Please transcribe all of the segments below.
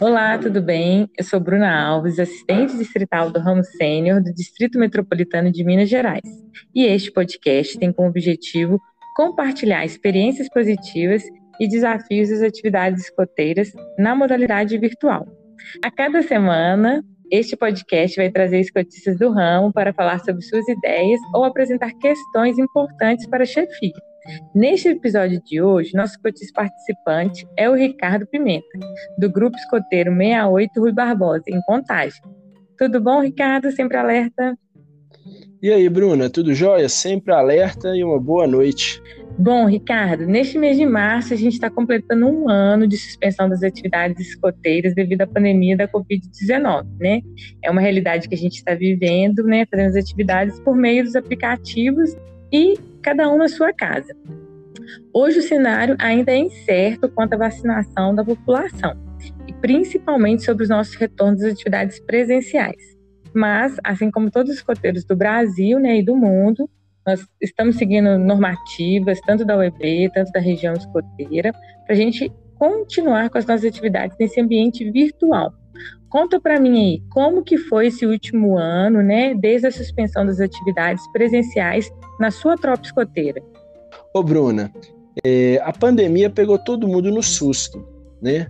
Olá, tudo bem? Eu sou Bruna Alves, assistente distrital do ramo sênior do Distrito Metropolitano de Minas Gerais. E este podcast tem como objetivo compartilhar experiências positivas e desafios das atividades escoteiras na modalidade virtual. A cada semana, este podcast vai trazer escotistas do ramo para falar sobre suas ideias ou apresentar questões importantes para a chefia. Neste episódio de hoje, nosso cotista participante é o Ricardo Pimenta, do Grupo Escoteiro 68 Rui Barbosa, em Contagem. Tudo bom, Ricardo? Sempre alerta? E aí, Bruna, tudo jóia? Sempre alerta e uma boa noite. Bom, Ricardo, neste mês de março a gente está completando um ano de suspensão das atividades escoteiras devido à pandemia da Covid-19, né? É uma realidade que a gente está vivendo, né? Fazendo as atividades por meio dos aplicativos e cada um na sua casa. Hoje o cenário ainda é incerto quanto à vacinação da população, e principalmente sobre os nossos retornos às atividades presenciais. Mas, assim como todos os escoteiros do Brasil né, e do mundo, nós estamos seguindo normativas, tanto da UEB, tanto da região escoteira, para a gente continuar com as nossas atividades nesse ambiente virtual. Conta para mim aí, como que foi esse último ano, né, desde a suspensão das atividades presenciais na sua tropa escoteira? Ô Bruna, é, a pandemia pegou todo mundo no susto, né?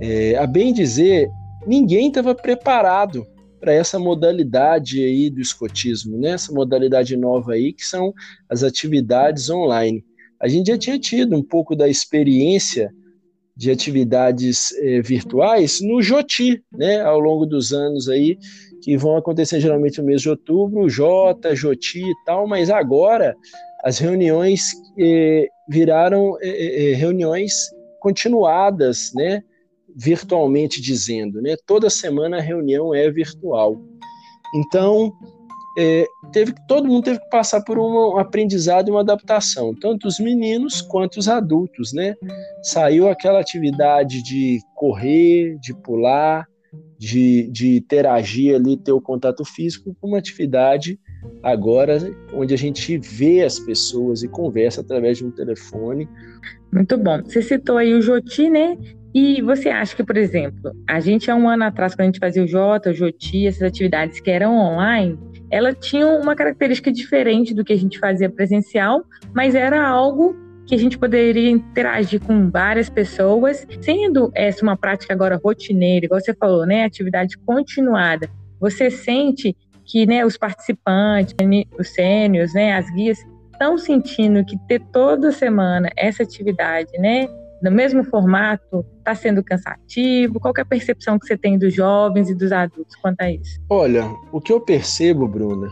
É, a bem dizer, ninguém estava preparado para essa modalidade aí do escotismo, né? Essa modalidade nova aí que são as atividades online. A gente já tinha tido um pouco da experiência de atividades eh, virtuais no Joti, né? Ao longo dos anos aí que vão acontecer geralmente no mês de outubro, Jota, Joti e tal, mas agora as reuniões eh, viraram eh, reuniões continuadas, né? virtualmente dizendo, né? Toda semana a reunião é virtual. Então, é, teve todo mundo teve que passar por um, aprendizado e uma adaptação, tanto os meninos quanto os adultos, né? Saiu aquela atividade de correr, de pular, de, de interagir ali, ter o contato físico, com uma atividade agora onde a gente vê as pessoas e conversa através de um telefone. Muito bom. Você citou aí o Joti, né? E você acha que, por exemplo, a gente há um ano atrás, quando a gente fazia o Jota, o Joti, essas atividades que eram online, ela tinha uma característica diferente do que a gente fazia presencial, mas era algo que a gente poderia interagir com várias pessoas, sendo essa uma prática agora rotineira, igual você falou, né, atividade continuada. Você sente que, né, os participantes, os sênios, né, as guias estão sentindo que ter toda semana essa atividade, né, no mesmo formato, está sendo cansativo? Qual é a percepção que você tem dos jovens e dos adultos quanto a isso? Olha, o que eu percebo, Bruna,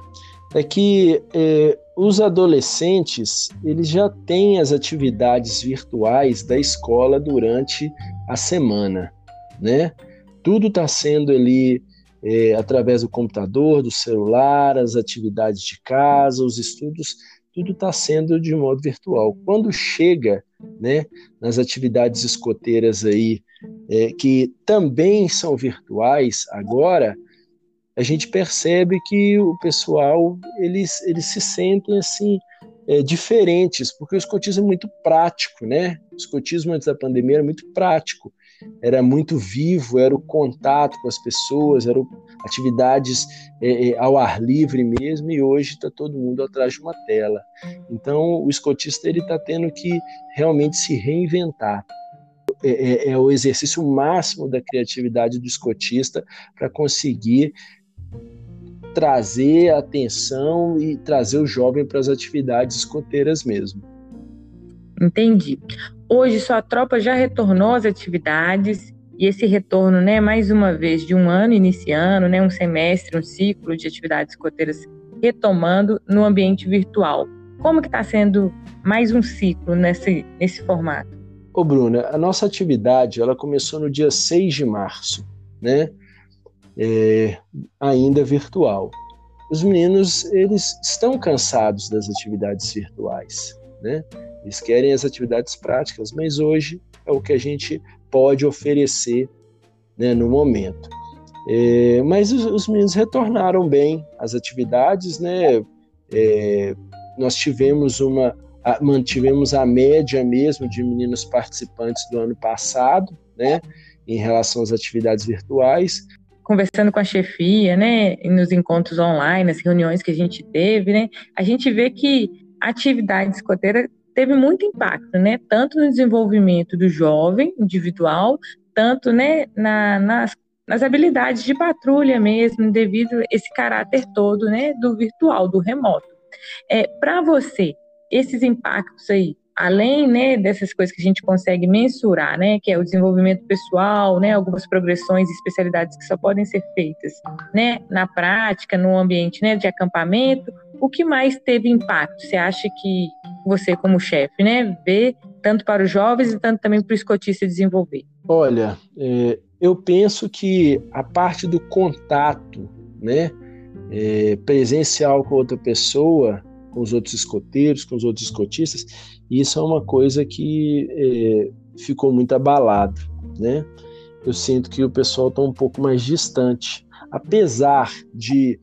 é que é, os adolescentes eles já têm as atividades virtuais da escola durante a semana, né? Tudo está sendo ali é, através do computador, do celular, as atividades de casa, os estudos tudo está sendo de modo virtual. Quando chega né, nas atividades escoteiras aí, é, que também são virtuais agora, a gente percebe que o pessoal eles, eles se sentem assim é, diferentes, porque o escotismo é muito prático, né? O escotismo antes da pandemia era muito prático era muito vivo, era o contato com as pessoas, eram atividades é, é, ao ar livre mesmo, e hoje está todo mundo atrás de uma tela. Então, o escotista está tendo que realmente se reinventar. É, é, é o exercício máximo da criatividade do escotista para conseguir trazer atenção e trazer o jovem para as atividades escoteiras mesmo. Entendi. Hoje sua tropa já retornou às atividades e esse retorno, né, mais uma vez de um ano iniciando, né, um semestre, um ciclo de atividades escoteiras retomando no ambiente virtual. Como que está sendo mais um ciclo nesse, nesse formato? Ô Bruna, a nossa atividade ela começou no dia 6 de março, né? É, ainda virtual. Os meninos eles estão cansados das atividades virtuais, né? Eles querem as atividades práticas, mas hoje é o que a gente pode oferecer né, no momento. É, mas os, os, meninos retornaram bem às atividades, né? É, nós tivemos uma, a, mantivemos a média mesmo de meninos participantes do ano passado, né? em relação às atividades virtuais. Conversando com a chefia, né, nos encontros online, nas reuniões que a gente teve, né, a gente vê que a atividade escoteira teve muito impacto, né, tanto no desenvolvimento do jovem individual, tanto, né, na, nas, nas habilidades de patrulha mesmo, devido a esse caráter todo, né, do virtual, do remoto. É, Para você, esses impactos aí, além né, dessas coisas que a gente consegue mensurar, né, que é o desenvolvimento pessoal, né, algumas progressões e especialidades que só podem ser feitas né, na prática, no ambiente né, de acampamento, o que mais teve impacto? Você acha que você, como chefe, né, vê tanto para os jovens e tanto também para o escotista desenvolver? Olha, é, eu penso que a parte do contato, né, é, presencial com outra pessoa, com os outros escoteiros, com os outros escotistas, isso é uma coisa que é, ficou muito abalado, né? Eu sinto que o pessoal está um pouco mais distante, apesar de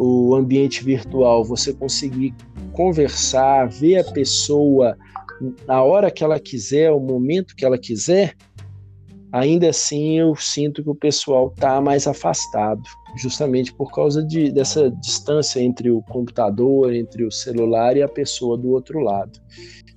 o ambiente virtual você conseguir conversar, ver a pessoa na hora que ela quiser, o momento que ela quiser, ainda assim eu sinto que o pessoal está mais afastado, justamente por causa de, dessa distância entre o computador, entre o celular e a pessoa do outro lado.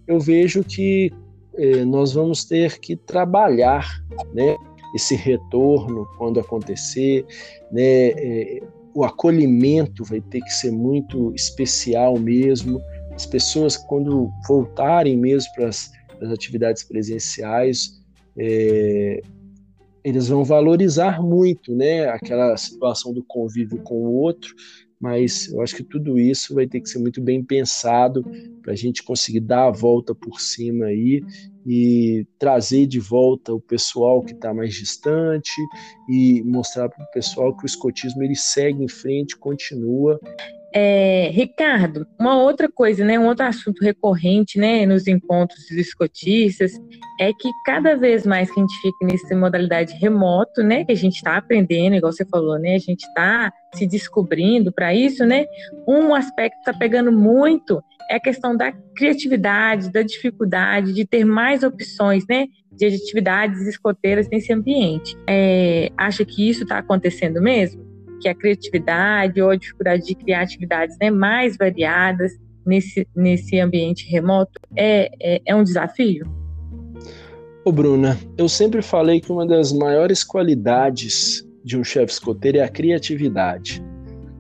Eu vejo que eh, nós vamos ter que trabalhar né, esse retorno quando acontecer, né, eh, o acolhimento vai ter que ser muito especial mesmo. As pessoas, quando voltarem mesmo para as atividades presenciais, é, eles vão valorizar muito, né, aquela situação do convívio com o outro, mas eu acho que tudo isso vai ter que ser muito bem pensado para a gente conseguir dar a volta por cima aí e trazer de volta o pessoal que está mais distante e mostrar para o pessoal que o escotismo ele segue em frente, continua. É, Ricardo, uma outra coisa, né, um outro assunto recorrente, né, nos encontros dos escotistas, é que cada vez mais que a gente fica nessa modalidade remoto, né, que a gente está aprendendo, igual você falou, né, a gente está se descobrindo para isso, né, um aspecto está pegando muito é a questão da criatividade, da dificuldade de ter mais opções, né, de atividades escoteiras nesse ambiente. É, acha que isso está acontecendo mesmo? que a criatividade ou a dificuldade de criar atividades né, mais variadas nesse, nesse ambiente remoto é, é, é um desafio? Ô Bruna, eu sempre falei que uma das maiores qualidades de um chefe escoteiro é a criatividade,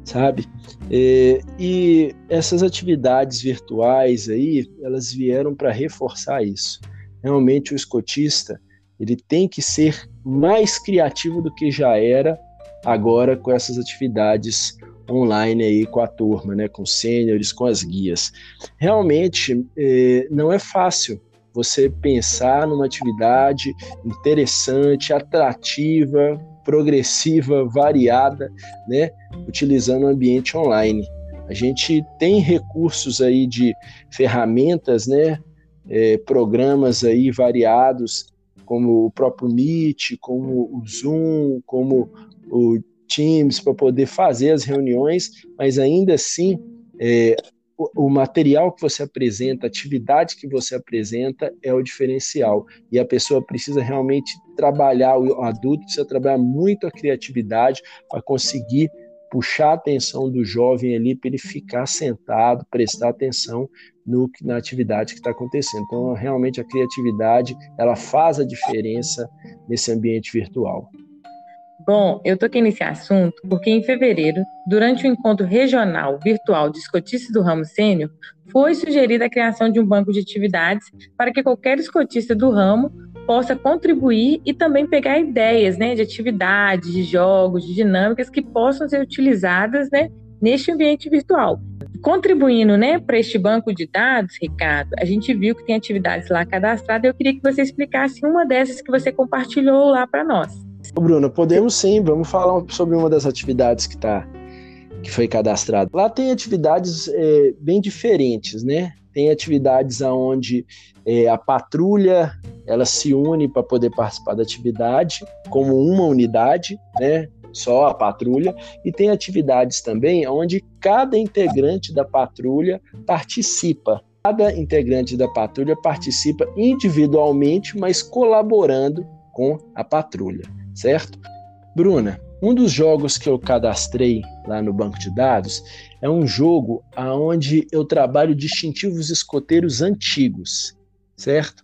sabe? E, é, e essas atividades virtuais aí, elas vieram para reforçar isso. Realmente o escotista, ele tem que ser mais criativo do que já era agora com essas atividades online aí com a turma, né, com sêniores, com as guias. Realmente eh, não é fácil você pensar numa atividade interessante, atrativa, progressiva, variada, né, utilizando o ambiente online. A gente tem recursos aí de ferramentas, né, eh, programas aí variados, como o próprio Meet, como o Zoom, como o Teams para poder fazer as reuniões, mas ainda assim é, o, material que você apresenta, a atividade que você apresenta é o diferencial. E a pessoa precisa realmente trabalhar, o adulto precisa trabalhar muito a criatividade para conseguir puxar a atenção do jovem ali para ele ficar sentado, prestar atenção no, na atividade que está acontecendo. Então, realmente a criatividade ela faz a diferença nesse ambiente virtual. Bom, eu toquei nesse assunto porque em fevereiro, durante o encontro regional virtual de escotistas do ramo sênior, foi sugerida a criação de um banco de atividades para que qualquer escotista do ramo possa contribuir e também pegar ideias né, de atividades, de jogos, de dinâmicas que possam ser utilizadas né, neste ambiente virtual. Contribuindo né, para este banco de dados, Ricardo, a gente viu que tem atividades lá cadastradas. Eu queria que você explicasse uma dessas que você compartilhou lá para nós. Bruno, podemos sim, vamos falar sobre uma das atividades que tá, que foi cadastrada. Lá tem atividades é, bem diferentes, né? Tem atividades onde é, a patrulha ela se une para poder participar da atividade como uma unidade, né? Só a patrulha e tem atividades também onde cada integrante da patrulha participa. Cada integrante da patrulha participa individualmente, mas colaborando com a patrulha, certo? Bruna, um dos jogos que eu cadastrei lá no banco de dados é um jogo onde eu trabalho distintivos escoteiros antigos, certo?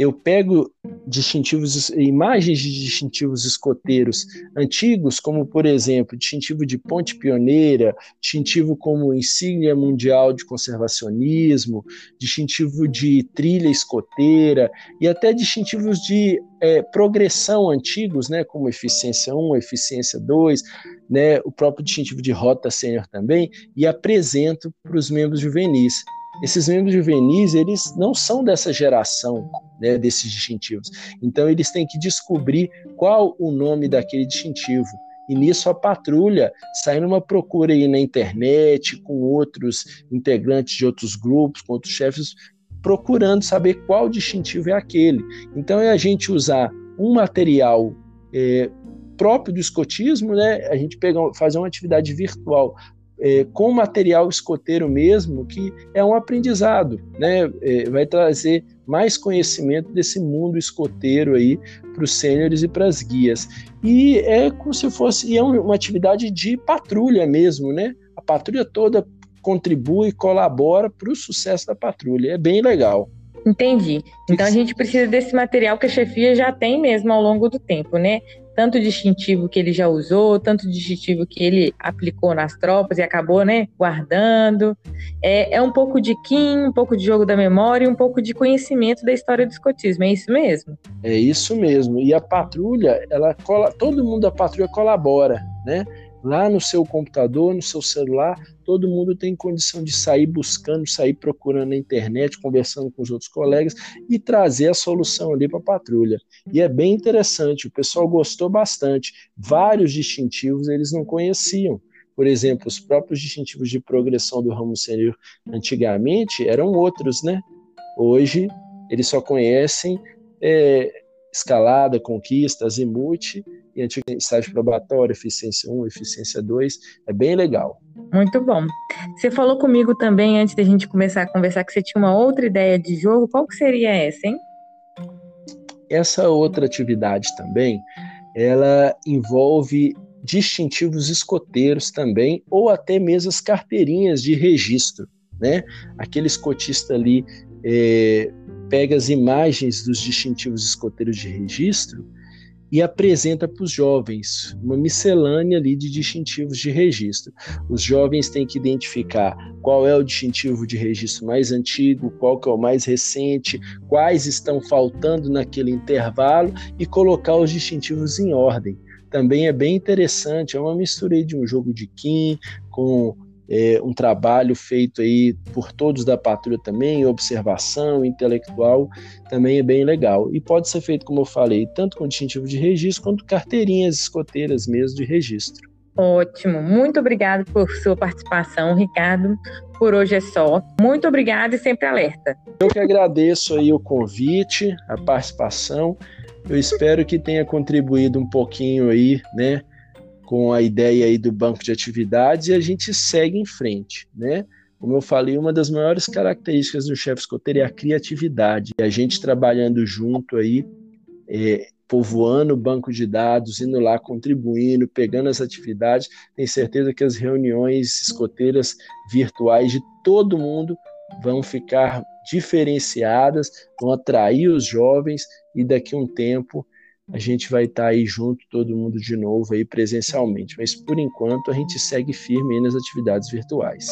Eu pego distintivos, imagens de distintivos escoteiros antigos, como por exemplo, distintivo de ponte pioneira, distintivo como insígnia mundial de conservacionismo, distintivo de trilha escoteira e até distintivos de é, progressão antigos, né, como eficiência 1, eficiência 2, né, o próprio distintivo de rota sênior também, e apresento para os membros juvenis esses membros juvenis, eles não são dessa geração, né, desses distintivos. Então, eles têm que descobrir qual o nome daquele distintivo. E nisso a patrulha sai numa procura aí na internet, com outros integrantes de outros grupos, com outros chefes, procurando saber qual distintivo é aquele. Então, é a gente usar um material é, próprio do escotismo, né? A gente pegar, fazer uma atividade virtual é, com material escoteiro mesmo, que é um aprendizado, né? É, vai trazer mais conhecimento desse mundo escoteiro aí para os sêniores e para as guias. E é como se fosse, e é uma atividade de patrulha mesmo, né? A patrulha toda contribui, colabora para o sucesso da patrulha. É bem legal. Entendi. Então a gente precisa desse material que a chefia já tem mesmo ao longo do tempo, né? tanto distintivo que ele já usou, tanto distintivo que ele aplicou nas tropas e acabou, né, guardando. É, é um pouco de Kim, um pouco de jogo da memória e um pouco de conhecimento da história do escotismo, é isso mesmo? É isso mesmo. E a patrulha, ela cola, todo mundo da patrulha colabora, né? Lá no seu computador, no seu celular, todo mundo tem condição de sair buscando, sair procurando na internet, conversando com os outros colegas e trazer a solução ali para a patrulha. E é bem interessante, o pessoal gostou bastante. Vários distintivos eles não conheciam. Por exemplo, os próprios distintivos de progressão do ramo sênior antigamente eram outros, né? Hoje eles só conhecem é, escalada, conquista, azimuth e antigo estágio probatório, eficiência 1, eficiência 2, é bem legal. Muito bom. Você falou comigo também, antes da gente começar a conversar, que você tinha uma outra ideia de jogo. Qual que seria essa, hein? Essa outra atividade também, ela envolve distintivos escoteiros também, ou até mesmo as carteirinhas de registro, né? Aquele escotista ali é, pega as imagens dos distintivos escoteiros de registro e apresenta para os jovens uma miscelânea ali de distintivos de registro. Os jovens têm que identificar qual é o distintivo de registro mais antigo, qual que é o mais recente, quais estão faltando naquele intervalo e colocar os distintivos em ordem. Também é bem interessante, é uma mistura de um jogo de Kim com é, um trabalho feito aí por todos da patrulha também, observação intelectual, também é bem legal. E pode ser feito, como eu falei, tanto com distintivo de registro, quanto carteirinhas escoteiras mesmo de registro. Ótimo, muito obrigado por sua participação, Ricardo. Por hoje é só. Muito obrigado e sempre alerta. Eu que agradeço aí o convite, a participação. Eu espero que tenha contribuído um pouquinho aí, né, com a ideia aí do banco de atividades e a gente segue em frente, né? Como eu falei, uma das maiores características do chefe escoteiro é a criatividade. E a gente trabalhando junto aí, é, povoando o banco de dados, indo lá contribuindo, pegando as atividades, tenho certeza que as reuniões escoteiras virtuais de todo mundo vão ficar diferenciadas, vão atrair os jovens e daqui a um tempo a gente vai estar tá aí junto, todo mundo de novo aí presencialmente. Mas por enquanto a gente segue firme nas atividades virtuais.